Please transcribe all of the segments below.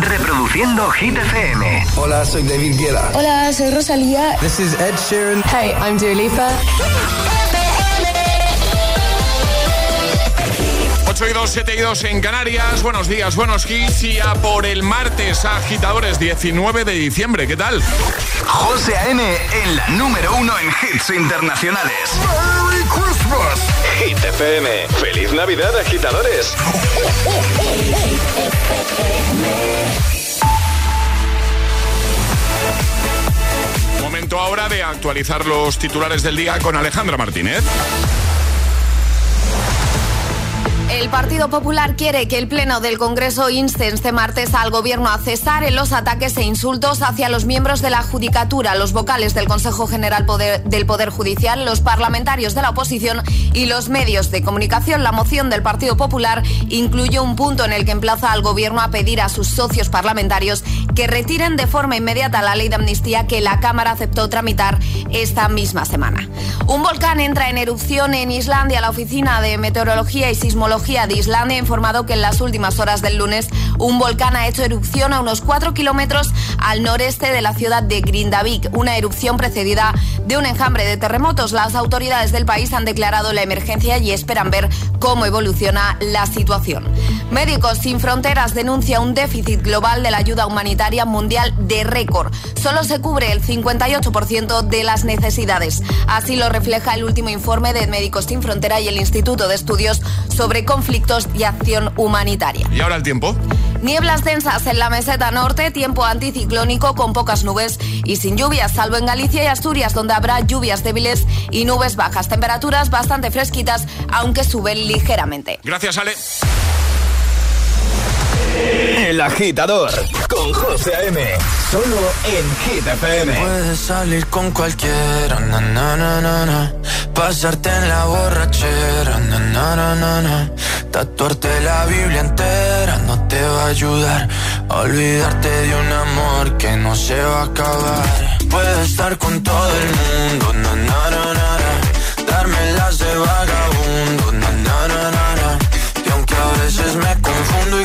Reproduciendo Hit FM. Hola, soy David Guetta. Hola, soy Rosalía. This is Ed Sheeran. Hey, I'm Dua Lipa. 8 y 2, 7 y 2 en Canarias. Buenos días, buenos hits. Y a por el martes, agitadores, 19 de diciembre. ¿Qué tal? José A.M. en la número uno en hits internacionales. ¡Merry Christmas! Hit FM. ¡Feliz Navidad, agitadores! Momento ahora de actualizar los titulares del día con Alejandra Martínez. El Partido Popular quiere que el Pleno del Congreso inste este martes al Gobierno a cesar en los ataques e insultos hacia los miembros de la Judicatura, los vocales del Consejo General del Poder Judicial, los parlamentarios de la oposición y los medios de comunicación. La moción del Partido Popular incluye un punto en el que emplaza al Gobierno a pedir a sus socios parlamentarios que retiren de forma inmediata la ley de amnistía que la Cámara aceptó tramitar esta misma semana. Un volcán entra en erupción en Islandia. La Oficina de Meteorología y Sismología de Islandia ha informado que en las últimas horas del lunes un volcán ha hecho erupción a unos 4 kilómetros al noreste de la ciudad de Grindavik, una erupción precedida de un enjambre de terremotos. Las autoridades del país han declarado la emergencia y esperan ver cómo evoluciona la situación. Médicos Sin Fronteras denuncia un déficit global de la ayuda humanitaria mundial de récord. Solo se cubre el 58% de las necesidades. Así lo refleja el último informe de Médicos Sin Frontera y el Instituto de Estudios sobre Conflictos y Acción Humanitaria. ¿Y ahora el tiempo? Nieblas densas en la meseta norte, tiempo anticiclónico con pocas nubes y sin lluvias, salvo en Galicia y Asturias, donde habrá lluvias débiles y nubes bajas. Temperaturas bastante fresquitas, aunque suben ligeramente. Gracias, Ale. El agitador con José A.M. Solo en Hit FM. Puedes salir con cualquiera, na, na, na, na, na. pasarte en la borrachera, na, na, na, na, na. tatuarte la Biblia entera no te va a ayudar. A olvidarte de un amor que no se va a acabar. Puedes estar con todo el mundo, na, na, na, na, na. darme las de vagabundo, na, na, na, na, na. y aunque a veces me confundo y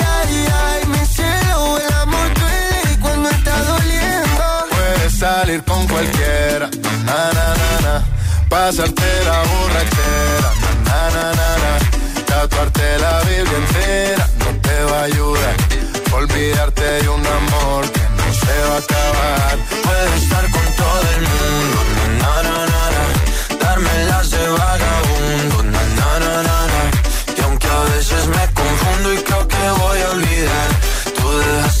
ay, salir con cualquiera, na, na, na, na. pasarte la borrachera, na, na, na, na. tatuarte la Biblia entera no te va a ayudar. Olvidarte de un amor que no se va a acabar. Puedes estar con todo el mundo, na, na, na, na. darme las de vagabundo, na, na, na, na, na. y aunque a veces me confundo y creo que voy a olvidar, tú dejaste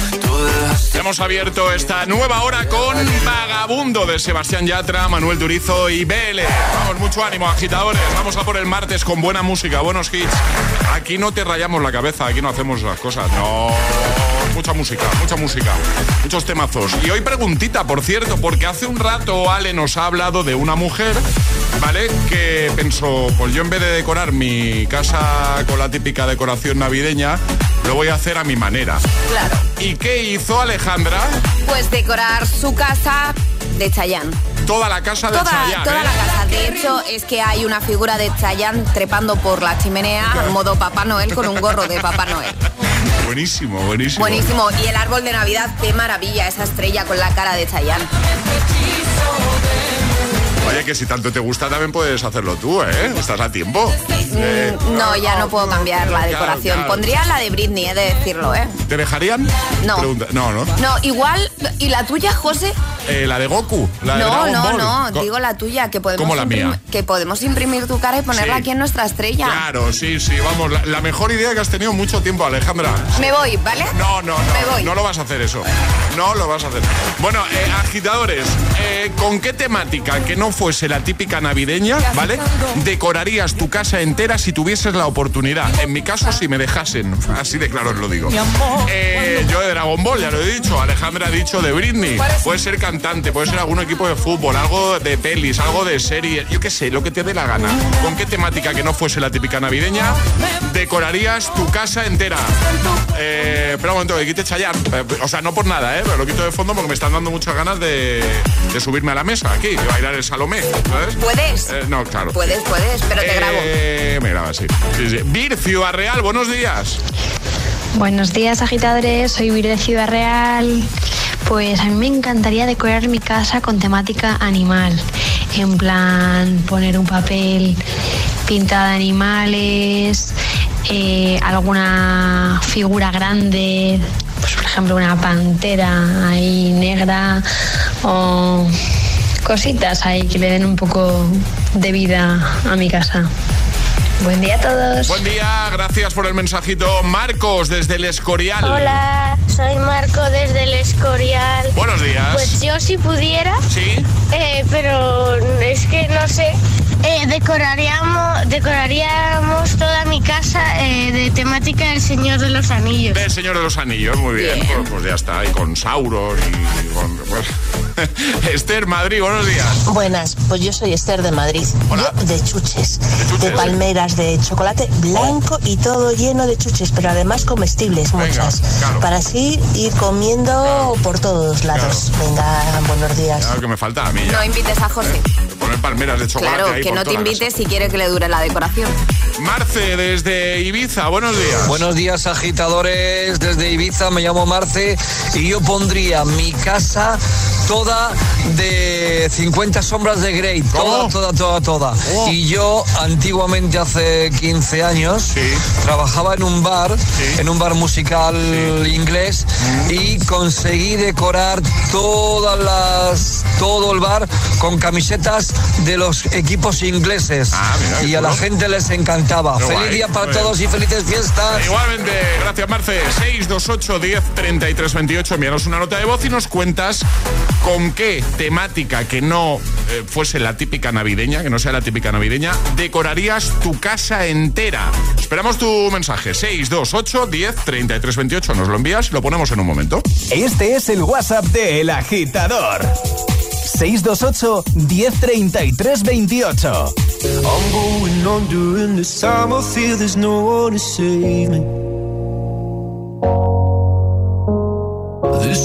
hemos abierto esta nueva hora con Vagabundo de Sebastián Yatra, Manuel Durizo y Bele. Vamos, mucho ánimo, agitadores. Vamos a por el martes con buena música, buenos hits. Aquí no te rayamos la cabeza, aquí no hacemos las cosas. No, mucha música, mucha música, muchos temazos. Y hoy preguntita, por cierto, porque hace un rato Ale nos ha hablado de una mujer, ¿vale? Que pensó, pues yo en vez de decorar mi casa con la típica decoración navideña, lo voy a hacer a mi manera. Claro. ¿Y qué hizo Alejandra? Pues decorar su casa de Chayanne. Toda la casa de Toda, Chayanne, toda ¿eh? la casa. De hecho, es que hay una figura de Chayanne trepando por la chimenea, modo Papá Noel, con un gorro de Papá Noel. Buenísimo, buenísimo. Buenísimo. Y el árbol de Navidad, qué maravilla, esa estrella con la cara de Chayanne. Oye, que si tanto te gusta también puedes hacerlo tú, ¿eh? Estás a tiempo. Eh, Mm, No, ya no puedo cambiar la Claro, decoración. claro. Pondría la de Britney, he de decirlo, ¿eh? ¿Te dejarían? No. Pregunta- No, no. No, igual. ¿Y la tuya, José? Eh, la de Goku, la de No, Dragon no, Ball. no. Digo la tuya, que podemos, ¿Cómo la mía? que podemos imprimir tu cara y ponerla Sí. aquí en nuestra estrella. Claro, sí, sí, vamos. La, la mejor idea que has tenido mucho tiempo, Alejandra. Me voy, ¿vale? No, no, no. Me voy. No lo vas a hacer eso. No lo vas a hacer. Bueno, eh, agitadores, eh, ¿con qué temática que no fuese la típica navideña, ¿vale? Decorarías tu casa entera si tuvieses la oportunidad. En mi caso, si me dejasen. Así de claro os lo digo. Eh, yo de Dragon Ball, ya lo he dicho. Alejandra ha dicho de Britney. Puede ser cantante, puede ser algún equipo de fútbol, algo de pelis, algo de serie. Yo qué sé, lo que te dé la gana. ¿Con qué temática que no fuese la típica navideña decorarías tu casa entera? Eh, espera un momento, que quite Chayanne. Eh, o sea, no por nada, ¿eh? Pero lo quito de fondo porque me están dando muchas ganas de, de subirme a la mesa aquí y bailar el Salomé, ¿sabes? ¿Puedes? Eh, no, claro. Puedes, puedes, pero te grabo. Eh, me grabas, sí. sí, sí. Vir, Ciudad Real, buenos días. Buenos días agitadores, soy Vir de Ciudad Real. Pues a mí me encantaría decorar mi casa con temática animal. En plan, poner un papel pintado de animales, eh, alguna figura grande, pues por ejemplo una pantera ahí negra o cositas ahí que le den un poco de vida a mi casa. Buen día a todos. Buen día, gracias por el mensajito. Marcos, desde el Escorial. Hola, soy Marco desde el Escorial. Buenos días. Pues yo si pudiera, Sí. eh, pero es que no sé, eh, decoraríamos, decoraríamos toda mi casa eh, de temática del Señor de los Anillos. Del Señor de los Anillos, muy bien. Pues, pues ya está, y con Sauron y con... pues, Esther, Madrid, buenos días. Buenas, pues yo soy Esther de Madrid. Hola. Yo de chuches, de, chuches. palmeras, de chocolate blanco y todo lleno de chuches, pero además comestibles Venga, muchas. claro. Para así ir comiendo por todos lados. Venga, buenos días. Claro que me falta a mí ya. No invites a José. Poner palmeras de chocolate Claro, ahí que por no te invites si quiere que le dure la decoración. Marce, desde Ibiza, buenos días. Buenos días agitadores desde Ibiza, me llamo Marce y yo pondría mi casa toda de 50 sombras de Grey, toda, toda, toda, toda. Y yo antiguamente hace 15 años trabajaba en un bar, en un bar musical inglés y conseguí decorar todas las, todo el bar con camisetas de los equipos ingleses y a la gente les encantaba. Ah, Feliz guay, día para bien. todos y felices fiestas. Igualmente, gracias Marce. 628 10 33 28. Envíanos una nota de voz y nos cuentas con qué temática que no eh, fuese la típica navideña, que no sea la típica navideña, decorarías tu casa entera. Esperamos tu mensaje. 628 10 33 28. Nos lo envías y lo ponemos en un momento. Este es el WhatsApp de El Agitador. 628 1033 28. I'm going on during this time. I feel there's no one to save me.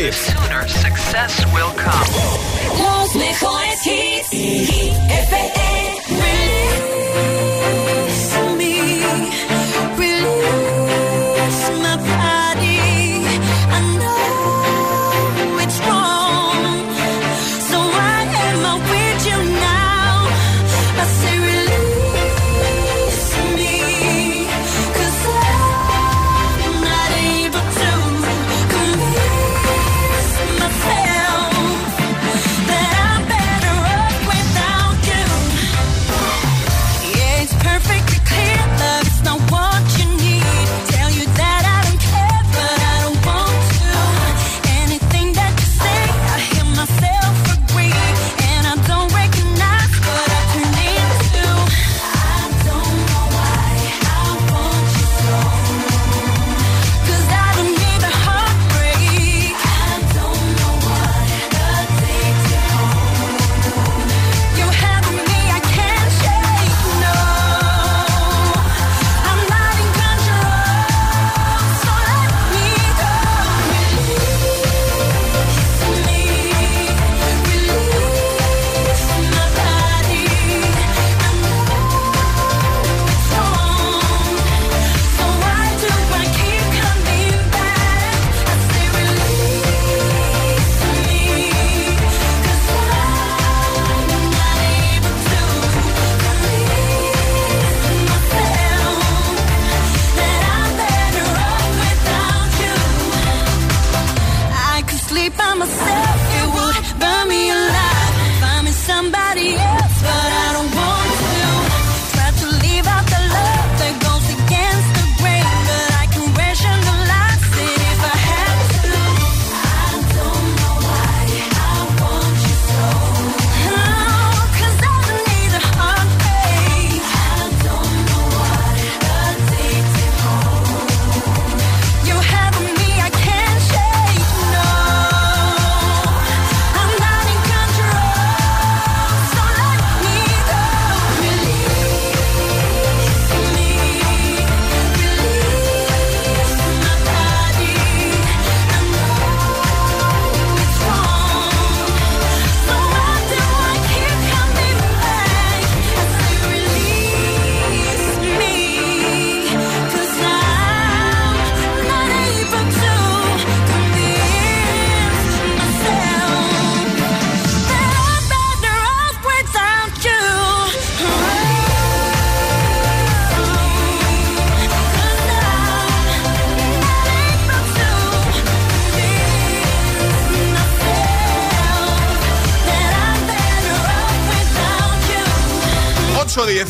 lives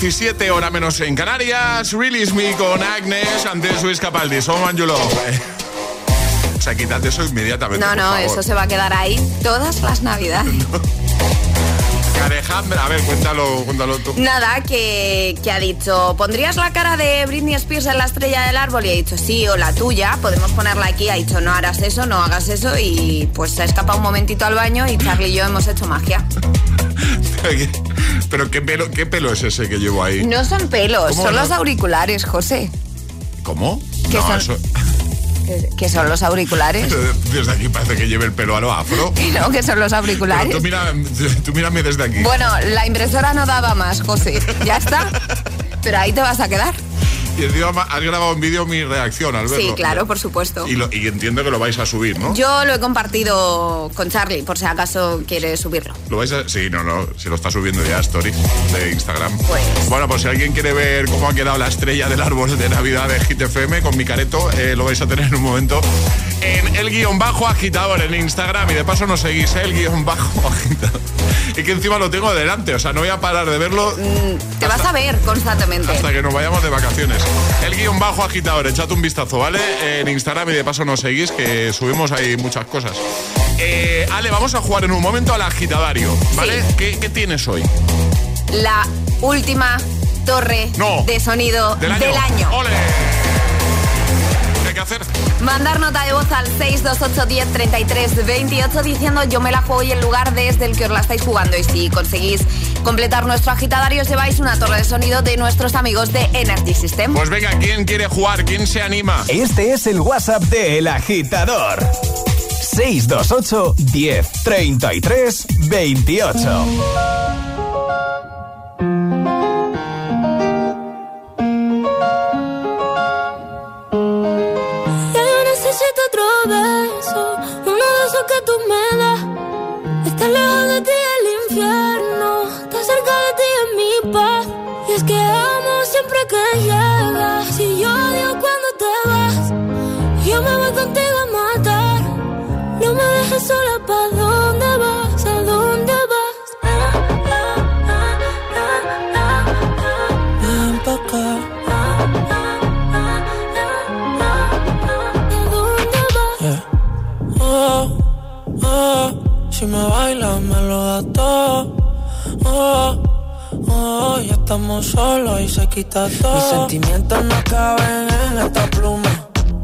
17 hora menos en Canarias. Release Me con Agnes antes Luis Capaldi. Someone you love. Eh. O sea, quítate eso inmediatamente. No, no, eso se va a quedar ahí todas las navidades. Alejandra, a ver, cuéntalo, cuéntalo tú. Nada, que, que, ha dicho, ¿pondrías la cara de Britney Spears en la estrella del árbol? Y ha dicho, sí, o la tuya, podemos ponerla aquí. Ha dicho, no harás eso, no hagas eso. Y pues se ha escapado un momentito al baño y Charlie y yo hemos hecho magia. Pero qué pelo, qué pelo es ese que llevo ahí. No son pelos, ¿Cómo son no? los auriculares, José. ¿Cómo? ¿Qué no, son? eso. Que, son los auriculares. Desde aquí parece que lleve el pelo a lo afro. Que no, que son los Pero auriculares. tú, mira, tú mírame desde aquí. Bueno, la impresora no daba más, José. Ya está. Pero ahí te vas a quedar. Y encima ma- has grabado en vídeo mi reacción al verlo. Sí, claro, por supuesto. Y, lo- y entiendo que lo vais a subir, ¿no? Yo lo he compartido con Charlie, por si acaso quiere subirlo. ¿Lo vais a...? Sí, no, no, se lo está subiendo ya a Story de Instagram. Pues. Bueno, pues si alguien quiere ver cómo ha quedado la estrella del árbol de Navidad de Hit FM con mi careto, eh, lo vais a tener en un momento en el guion bajo agitador en Instagram y de paso nos seguís, ¿eh? el guion bajo agitador. Y que encima lo tengo delante, o sea, no voy a parar de verlo Te vas a ver constantemente. hasta que nos vayamos de vacaciones. El guion bajo agitador, echad un vistazo, ¿vale? En Instagram y de paso nos seguís, que subimos ahí muchas cosas. Eh, Ale, vamos a jugar en un momento al agitadario, ¿vale? ¿Qué, qué tienes hoy? La última torre No. de sonido Del año. ¡Ole! ¿Qué hay que hacer? Mandar nota de voz al 628 10 33 28 diciendo yo me la juego y el lugar desde el que os la estáis jugando. Y si conseguís completar nuestro agitadario, os lleváis una torre de sonido de nuestros amigos de Energy System. Pues venga, ¿quién quiere jugar? ¿Quién se anima? Este es el WhatsApp de El Agitador. 628 10 33 28. Sola, ¿pa' dónde vas? ¿A dónde vas? Ven pa' acá. ¿A dónde vas? Yeah. Oh, oh, si me bailas me lo da todo. Oh, oh, ya estamos solos y se quita todo. Mis sentimientos no caben en esta pluma.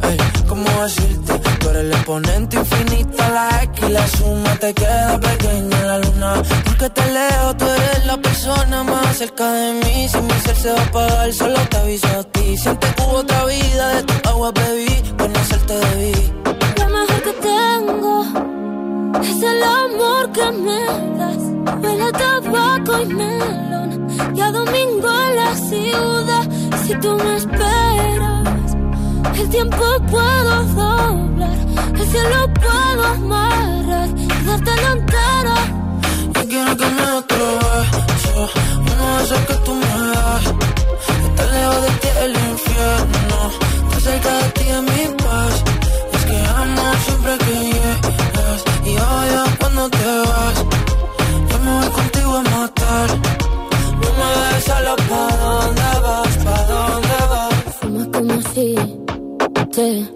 Ey, ¿cómo decirte? El exponente infinito, la X la suma te queda pequeña la luna. Porque te leo, tú eres la persona más cerca de mí. Si mi ser se va a apagar, solo te aviso a ti. Siente que hubo otra vida, de tu agua bebí, conocerte debí. Lo mejor que tengo es el amor que me das. Huele a tabaco y melón. Y a domingo en la ciudad. Si tú me esperas, el tiempo puedo doblar. El cielo puedo amarrar y dártelo entero. Yo quiero que me beso, uno de esos que tú me das. Está lejos de ti el infierno, está cerca de ti en mi paz. Es que amo siempre que llegas y odio cuando te vas. Yo me voy contigo a matar. No me dejes solo pa' dónde vas, pa' dónde vas. Fuma como si te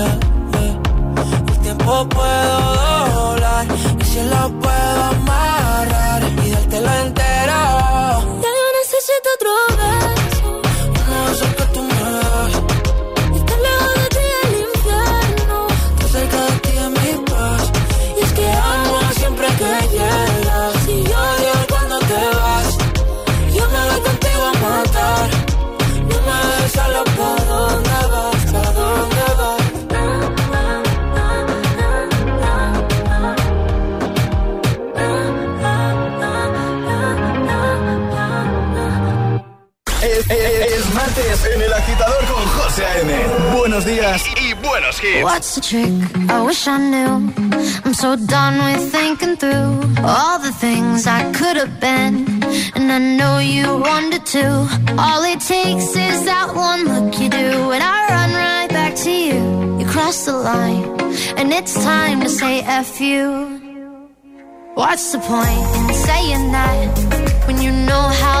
puedo con A.M. Buenos días y buenos hits. What's the trick? I wish I knew. I'm so done with thinking through all the things I could have been. And I know you wanted to. All it takes is that one look you do, and I run right back to you. You cross the line, and it's time to say F you. What's the point in saying that when you know how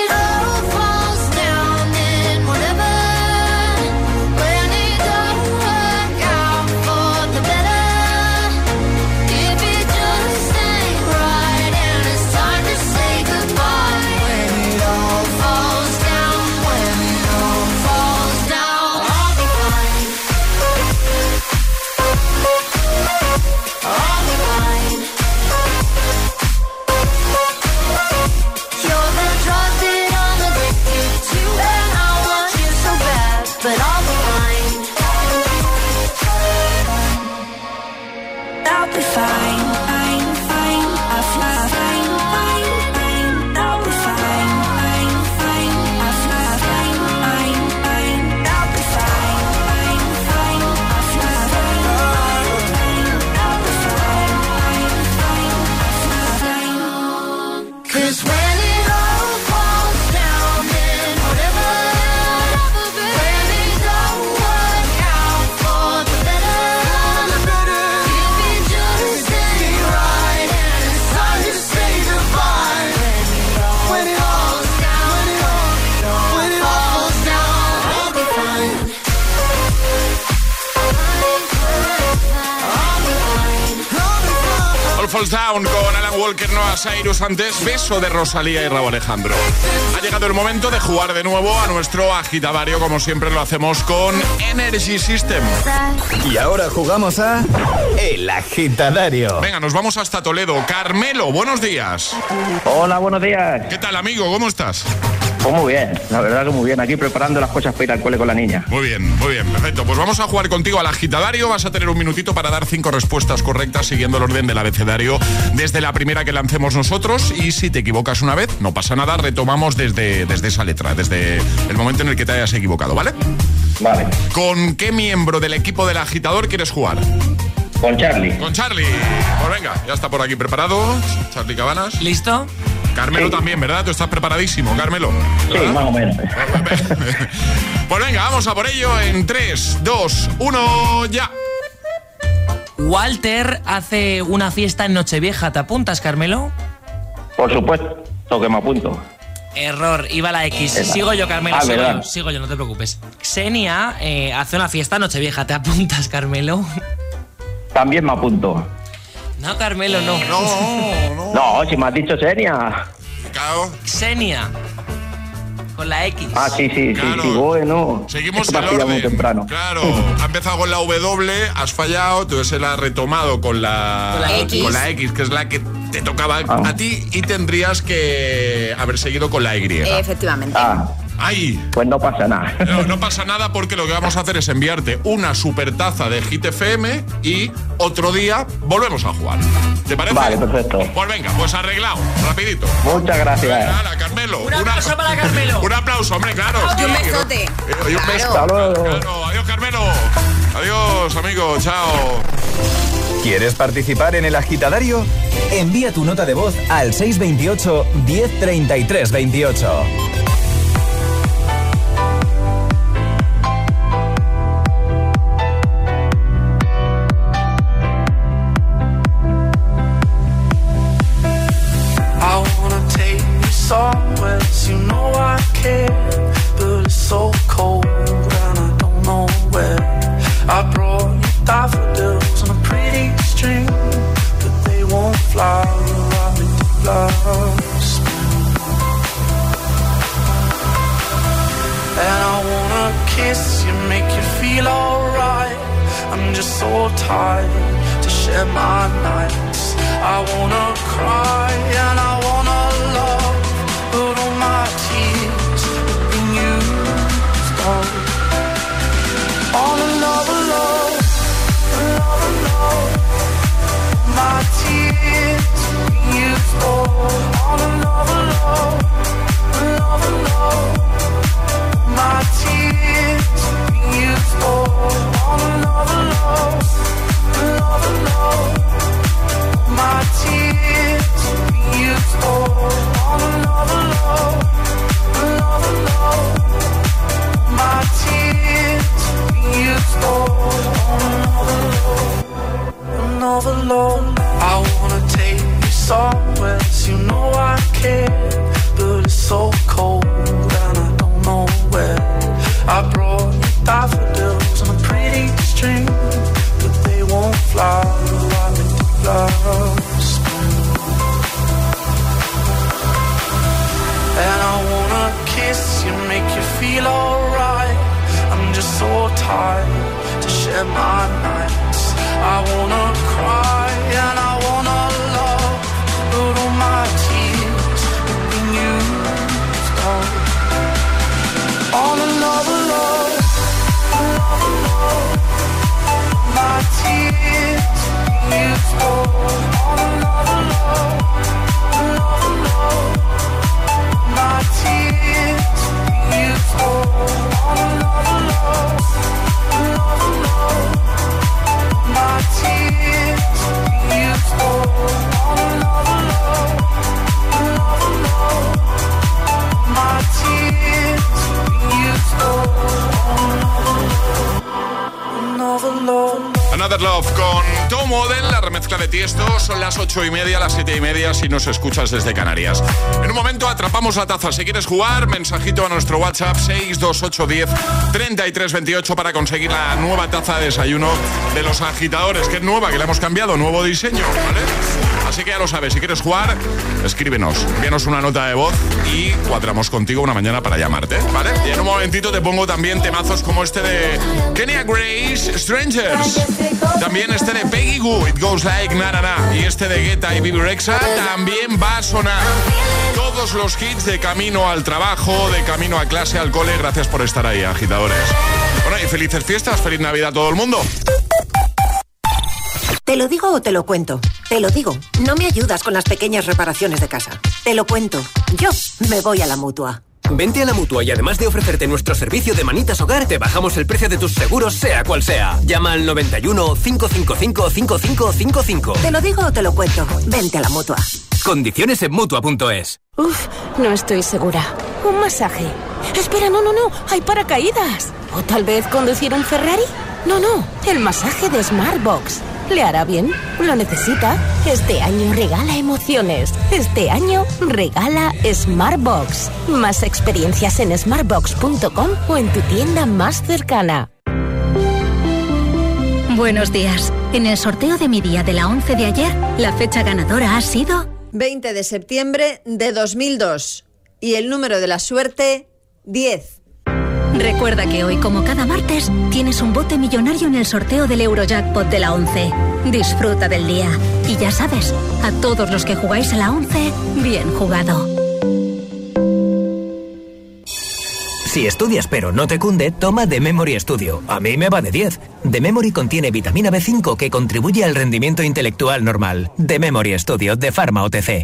Antes, beso de Rosalía y Raúl Alejandro. Ha llegado el momento de jugar de nuevo a nuestro agitavario, como siempre lo hacemos con Energy System. Y ahora jugamos a El Agitadario. Venga, nos vamos hasta Toledo. Carmelo, buenos días. Hola, buenos días. ¿Qué tal, amigo? ¿Cómo estás? Pues muy bien, la verdad que muy bien. Aquí preparando las cosas para ir al cole con la niña. Muy bien, muy bien, perfecto. Pues vamos a jugar contigo al agitadario. Vas a tener un minutito para dar cinco respuestas correctas siguiendo el orden del abecedario desde la primera que lancemos nosotros. Y si te equivocas una vez, no pasa nada, retomamos desde, desde esa letra, desde el momento en el que te hayas equivocado, ¿vale? Vale. ¿Con qué miembro del equipo del agitador quieres jugar? Con Charlie. Con Charlie. Pues venga, ya está por aquí preparado. Charlie Cabanas. ¿Listo? Carmelo Sí. también, ¿verdad? Tú estás preparadísimo, Carmelo. Sí, ¿verdad? más o menos. Pues venga, vamos a por ello en 3, 2, 1, ya. Walter hace una fiesta en Nochevieja. ¿Te apuntas, Carmelo? Por supuesto que me apunto. Error, iba la X. Esa. Sigo yo, Carmelo. Ah, sigo, verdad. yo, sigo yo, no te preocupes. Xenia eh, hace una fiesta en Nochevieja. ¿Te apuntas, Carmelo? También me apunto. No, Carmelo, no. No, No, si me has dicho Senia. Xenia. Con la X. Ah, sí, sí, sí, Claro. sí, bueno. Seguimos Es que me el pillado muy orden. temprano. Claro, ha empezado con la W, has fallado, entonces él ha retomado con la, Con la X. con la X, que es la que te tocaba Ah. a ti, y tendrías que haber seguido con la Y. Efectivamente. Ah, ¡Ay! pues no pasa nada. No, no pasa nada porque lo que vamos a hacer es enviarte una super taza de Hit FM y otro día volvemos a jugar. ¿Te parece? Vale, perfecto. Pues venga, pues arreglado, rapidito. Muchas gracias. Venga, Carmelo. Un aplauso para Carmelo. Un aplauso, hombre, claro. Y un besote. eh, Y un beso. Hasta luego. Claro, adiós, Carmelo. Adiós, amigo. Chao. ¿Quieres participar en el agitadario? Envía tu nota de voz al 628 1033 28. Ocho y media, las siete y media si nos escuchas desde Canarias. En un momento atrapamos la taza. Si quieres jugar, mensajito a nuestro WhatsApp 62810 3328 para conseguir la nueva taza de desayuno de los agitadores, que es nueva, que le hemos cambiado, nuevo diseño. Así que ya lo sabes, si quieres jugar, escríbenos, envíanos una nota de voz y cuadramos contigo una mañana para llamarte, ¿vale? Y en un momentito te pongo también temazos como este de Kenya Grace, Strangers. También este de Peggy Goo, It Goes Like Na Na Na. Y este de Guetta y Bibi Rexa también va a sonar. Todos los hits de camino al trabajo, de camino a clase, al cole. Gracias por estar ahí, agitadores. Bueno, y felices fiestas, feliz Navidad a todo el mundo. ¿Te lo digo o te lo cuento? Te lo digo, no me ayudas con las pequeñas reparaciones de casa. Te lo cuento, yo me voy a la mutua. Vente a la mutua y además de ofrecerte nuestro servicio de manitas hogar, te bajamos el precio de tus seguros, sea cual sea. Llama al 91 555 5555. Te lo digo o te lo cuento. Vente a la mutua. Condiciones en mutua.es. Uf, no estoy segura. Un masaje. Espera, no, no, no. Hay paracaídas. O tal vez conducir un Ferrari. No, no. El masaje de Smartbox. ¿Le hará bien? ¿Lo necesita? Este año regala emociones. Este año regala Smartbox. Más experiencias en smartbox.com o en tu tienda más cercana. Buenos días. En el sorteo de mi día de la 11 de ayer, la fecha ganadora ha sido 20 de septiembre de 2002. Y el número de la suerte, 10. Recuerda que hoy, como cada martes, tienes un bote millonario en el sorteo del Eurojackpot de la 11. Disfruta del día. Y ya sabes, a todos los que jugáis a la 11, bien jugado. Si estudias pero no te cunde, toma The Memory Studio. A mí me va de 10. The Memory contiene vitamina B5 que contribuye al rendimiento intelectual normal. The Memory Studio de Pharma OTC.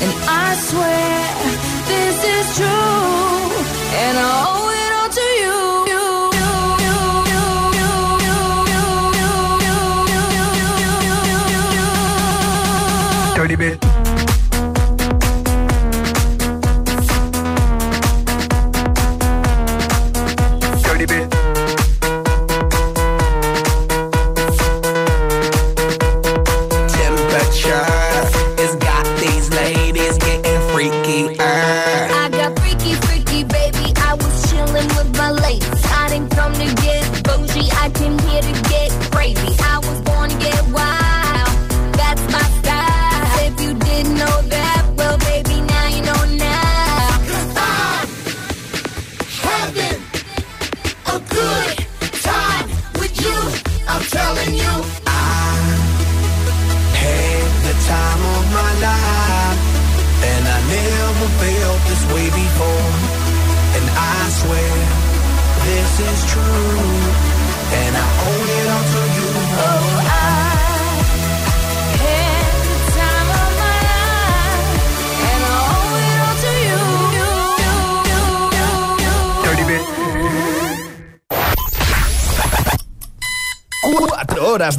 And I swear this is true. And I owe it all to you. Dirty bit.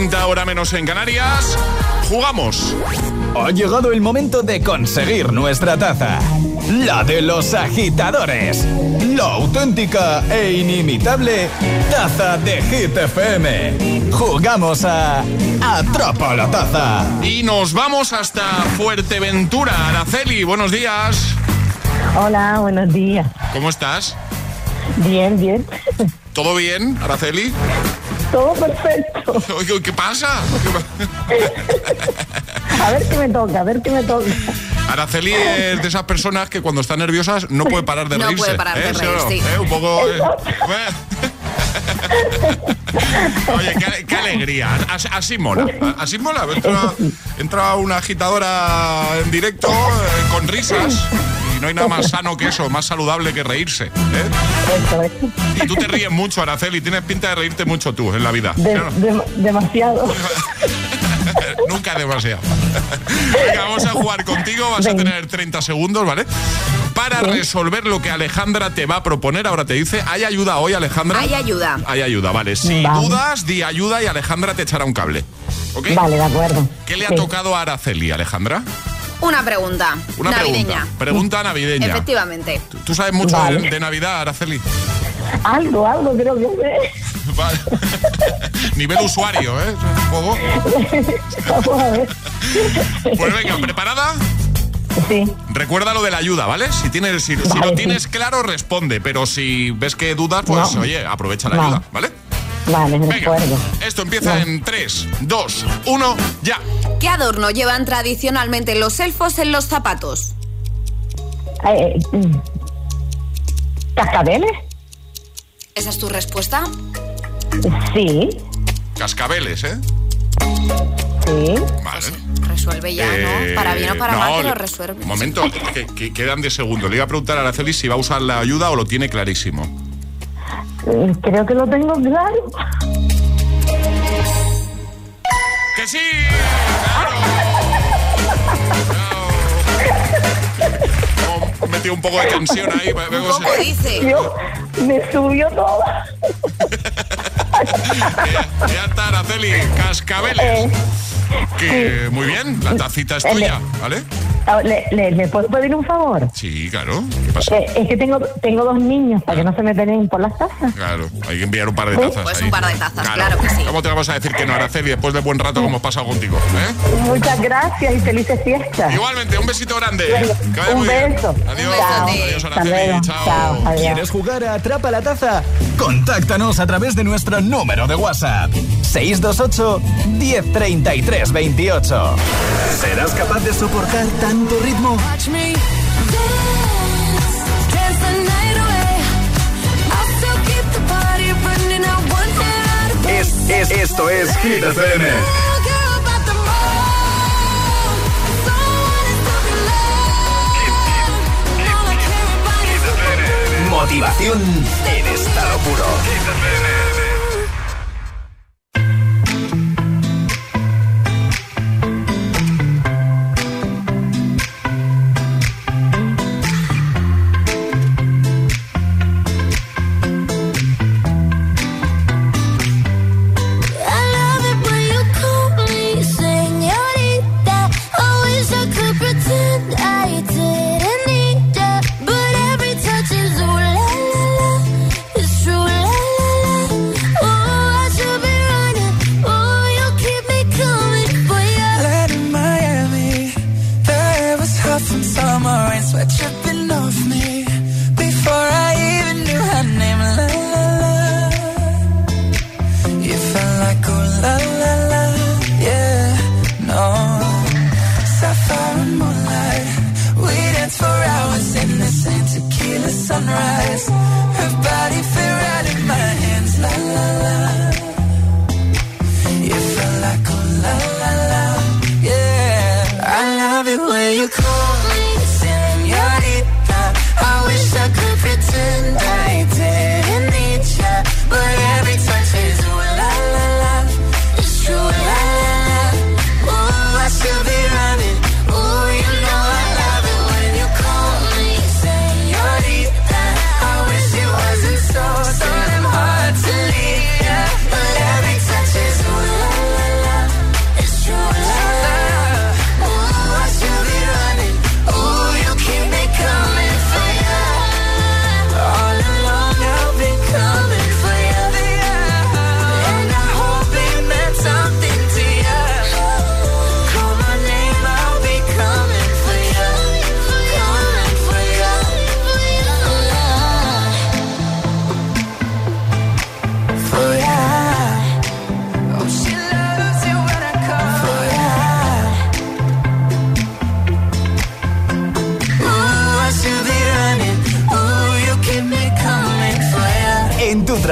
8.40 hora menos en Canarias Jugamos Ha llegado el momento de conseguir nuestra taza. La de los agitadores. La auténtica e inimitable taza de Hit FM. Jugamos a Atrapa la taza. Y nos vamos hasta Fuerteventura Araceli, buenos días Hola, buenos días. ¿Cómo estás? Bien, bien. ¿Todo bien, Araceli? Todo perfecto. Oye, ¿Qué pasa? A ver qué me toca, a ver qué me toca. Araceli es de esas personas que cuando están nerviosas no puede parar de No reírse. puede parar de ¿eh? reír, o no? sí. ¿Eh? Un poco... eh, Oye, qué, qué alegría. As- Así, mola. Así mola. Entra, entra una agitadora en directo eh, con risas. No hay nada más sano que eso, más saludable que reírse. ¿eh? Y tú te ríes mucho, Araceli. Tienes pinta de reírte mucho tú en la vida. De- Claro. de- demasiado. Nunca demasiado. Venga, vamos a jugar contigo. Vas a tener 30 segundos, ¿vale? Para resolver lo que Alejandra te va a proponer. Ahora te dice, ¿hay ayuda hoy, Alejandra? Hay ayuda. Hay ayuda, vale. Si Vale. dudas, di ayuda y Alejandra te echará un cable. ¿Ok? Vale, de acuerdo. ¿Qué le ha Sí. tocado a Araceli, Alejandra? Una pregunta. Una navideña. pregunta. Pregunta navideña. Efectivamente. ¿Tú sabes mucho Vale. de, de Navidad, Araceli? Algo, algo creo que sé. Vale. Nivel usuario, ¿eh? Un poco. Vamos a ver. Pues venga, ¿preparada? Sí. Recuerda lo de la ayuda, ¿vale? Si tienes, si, lo sí. tienes claro, responde. Pero si ves que dudas, pues No. oye, aprovecha la No. ayuda, ¿vale? Vale, de Venga, acuerdo. esto empieza en 3, 2, 1, ya. ¿Qué adorno llevan tradicionalmente los elfos en los zapatos? Eh, eh, mm. ¿Cascabeles? ¿Esa es tu respuesta? Sí, Cascabeles, ¿eh? sí. Vale. Resuelve ya, Eh, ¿no? Para bien o para no, mal, pero le- resuelve. Un momento, que, que quedan 10 segundos. Le iba a preguntar a Araceli si va a usar la ayuda o lo tiene clarísimo. Eh, Creo que lo tengo claro. ¡Que sí! ¡Claro! He metido un poco de tensión ahí. que poco se- dice. Yo, me subió todo. Ya está, Araceli, cascabeles. Que muy bien, la tacita es tuya, ¿vale? Ah, ¿Le, le, le puedo pedir un favor? Sí, claro. ¿Qué pasa? Eh, es que tengo, tengo dos niños para que no se me peleen por las tazas. Claro, hay que enviar un par de tazas. Pues ahí. un par de tazas, claro que sí. ¿Cómo te vamos a decir que no, Araceli, después del buen rato que hemos pasado contigo? ¿eh? Muchas gracias y felices fiestas. Igualmente, un besito grande. Un bien. beso. Adiós. Chao. Adiós, Araceli. Chao. Chao. Adiós. ¿Quieres jugar a Atrapa la Taza? Contáctanos a través de nuestro número de WhatsApp. 628 1033 28. ¿Serás capaz de soportar tanto ritmo? Watch me dance, dance the night away. I'll still keep the party running out one hand out of Es, es, esto es Hit FM. Motivación en estado puro.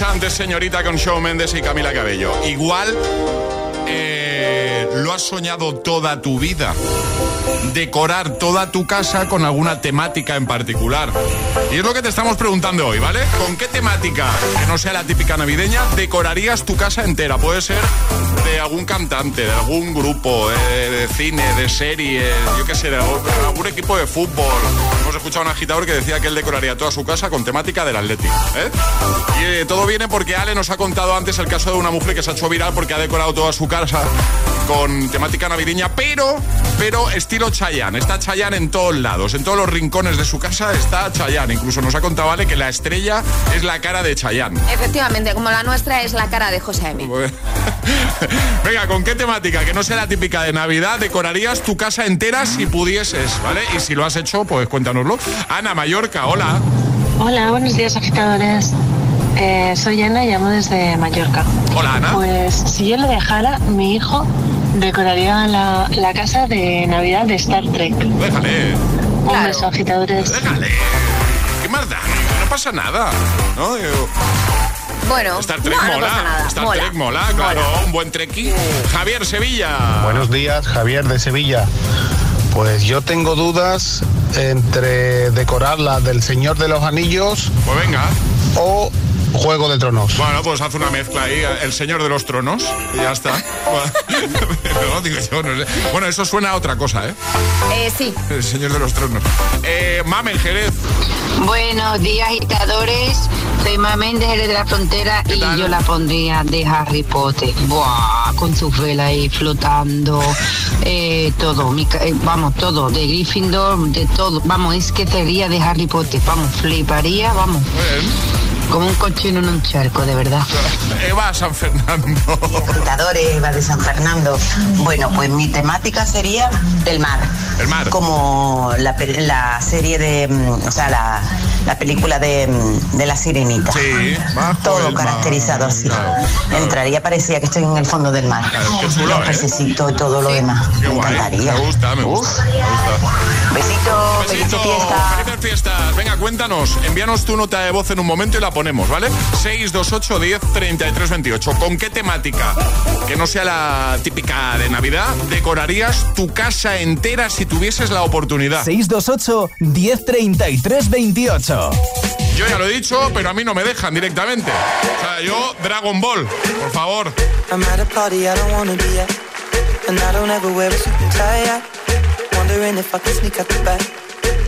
Antes señorita con Shawn Mendes y Camila Cabello. Igual eh, lo has soñado toda tu vida. Decorar toda tu casa con alguna temática en particular. Y es lo que te estamos preguntando hoy, ¿vale? ¿Con qué temática, que no sea la típica navideña, decorarías tu casa entera? Puede ser de algún cantante, de algún grupo, de, de cine, de serie, yo qué sé, de algún, algún equipo de fútbol. Escuchado a un agitador que decía que él decoraría toda su casa con temática del Atlético. ¿eh? Y eh, todo viene porque Ale nos ha contado antes el caso de una mujer que se ha hecho viral porque ha decorado toda su casa con temática navideña, pero, pero estilo Chayanne. Está Chayanne en todos lados, en todos los rincones de su casa está Chayanne. Incluso nos ha contado Ale que la estrella es la cara de Chayanne. Efectivamente, como la nuestra es la cara de José M. Venga, ¿con qué temática? Que no sea la típica de Navidad, decorarías tu casa entera si pudieses, ¿vale? Y si lo has hecho, pues cuéntanoslo. Ana Mallorca, hola. Hola, buenos días agitadores. Eh, soy Ana y llamo desde Mallorca. Hola Ana. Pues si yo le dejara, mi hijo decoraría la, la casa de Navidad de Star Trek. Déjale. Un beso, agitadores. Déjale. ¿Qué más da? No pasa nada. ¿no? Yo- Bueno, Star Trek no, no mola. pasa nada. Star mola. Trek mola, claro. Un buen treki. Javier Sevilla. Buenos días, Javier de Sevilla. Pues yo tengo dudas entre decorar la del Señor de los Anillos Pues venga. o Juego de Tronos. Bueno, pues haz una mezcla ahí, el señor de los tronos, y ya está. no, digo yo, no sé. Bueno, eso suena a otra cosa, ¿eh? Eh, sí. El señor de los tronos. Eh, Mamen Jerez. Buenos días, agitadores. Soy Mamen de Jerez de la Frontera y yo la pondría de Harry Potter. Buah, con su vela ahí flotando. eh, todo, mi eh, vamos, todo. De Gryffindor, de todo. Vamos, es que sería de Harry Potter. Vamos, fliparía, vamos. Como un cochino en un charco, de verdad. Eva San Fernando. Eva de San Fernando. Bueno, pues mi temática sería el mar. El mar. Como la, la serie de, mm, o sea, la, la película de, mm, de la sirenita. Sí, bajo Todo el mar. caracterizado así. Entraría, parecía que estoy en el fondo del mar. qué chulo, Los ¿eh? pececitos y todo lo demás. Qué me guay. encantaría. Me gusta, me gusta. Me gusta. Besito, feliz fiesta. Cuéntanos. Envíanos tu nota de voz en un momento y la ponemos, ¿vale? 628 10 33 28. ¿Con qué temática? Que no sea la típica de Navidad. ¿Decorarías tu casa entera si tuvieses la oportunidad? 628 1033 28. Yo ya lo he dicho, pero a mí no me dejan directamente. O sea, yo, Dragon Ball, por favor. I'm at a party I don't wanna be at. And I don't ever wear a suit and tie. I wondering if I can sneak out the back.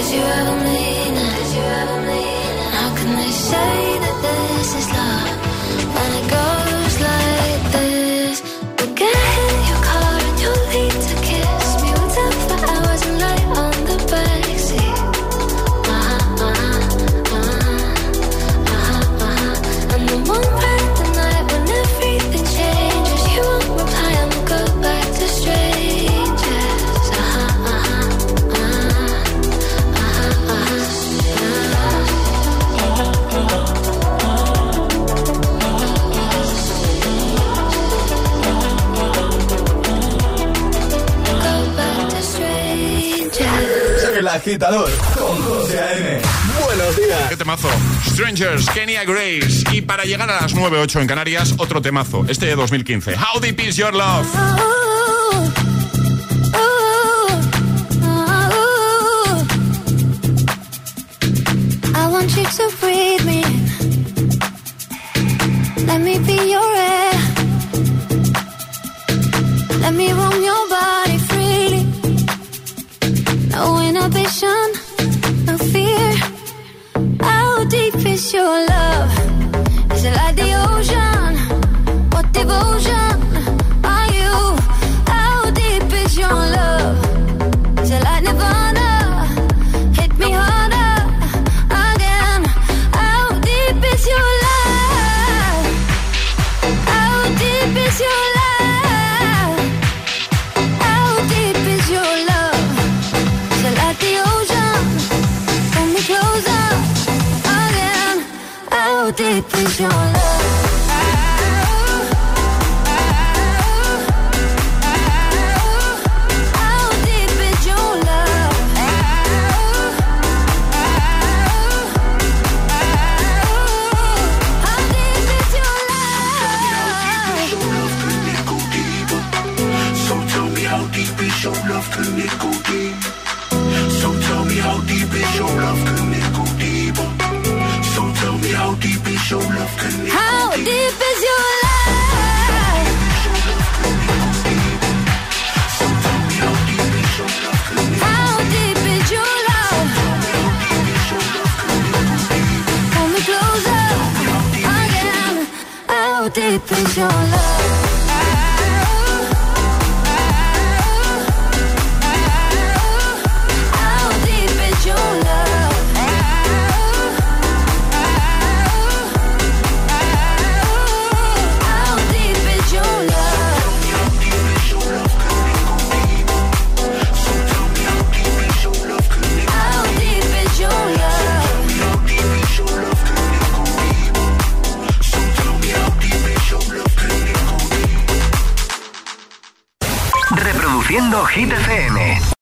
Did you ever mean it? Did you ever mean? How can they say? agitador con José A.M. Buenos días. Qué temazo. Strangers, Kenya Grace. Y para llegar a las 9.08 en Canarias, otro temazo. Este de 2015. How Deep Is Your Love.